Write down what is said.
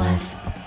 glass.